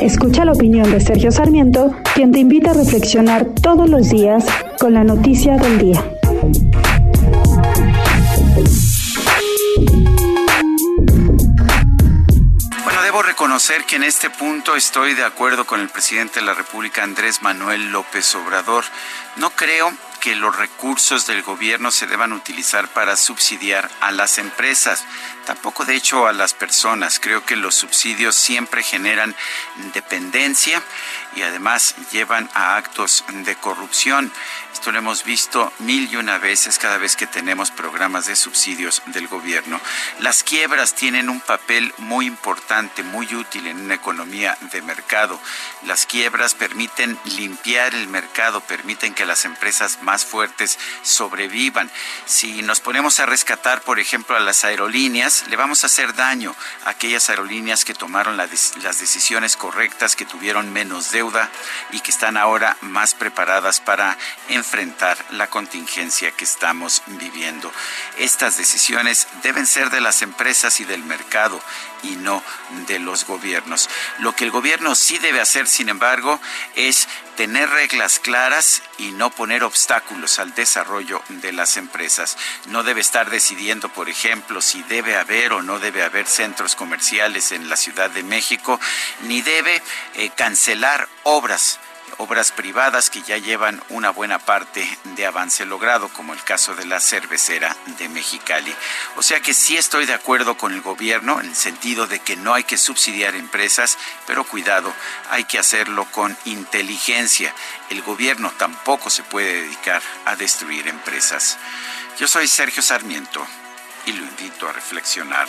Escucha la opinión de Sergio Sarmiento, quien te invita a reflexionar todos los días con la noticia del día. Bueno, debo reconocer que en este punto estoy de acuerdo con el presidente de la República, Andrés Manuel López Obrador. No creo que los recursos del gobierno se deban utilizar para subsidiar a las empresas, tampoco de hecho a las personas. Creo que los subsidios siempre generan dependencia y además llevan a actos de corrupción. Esto lo hemos visto mil y una veces cada vez que tenemos programas de subsidios del gobierno. Las quiebras tienen un papel muy importante, muy útil en una economía de mercado. Las quiebras permiten limpiar el mercado, permiten que las empresas más fuertes sobrevivan. Si nos ponemos a rescatar, por ejemplo, a las aerolíneas, le vamos a hacer daño a aquellas aerolíneas que tomaron las decisiones correctas, que tuvieron menos deuda y que están ahora más preparadas para enfrentar la contingencia que estamos viviendo. Estas decisiones deben ser de las empresas y del mercado y no de los gobiernos. Lo que el gobierno sí debe hacer, sin embargo, es tener reglas claras y no poner al desarrollo de las empresas. No debe estar decidiendo, por ejemplo, si debe haber o no debe haber centros comerciales en la Ciudad de México, ni debe eh, cancelar obras obras privadas que ya llevan una buena parte de avance logrado, como el caso de la cervecera de Mexicali. O sea que sí estoy de acuerdo con el gobierno en el sentido de que no hay que subsidiar empresas, pero cuidado, hay que hacerlo con inteligencia. El gobierno tampoco se puede dedicar a destruir empresas. Yo soy Sergio Sarmiento y lo invito a reflexionar.